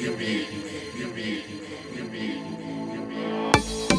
you be, you be, you be, you be.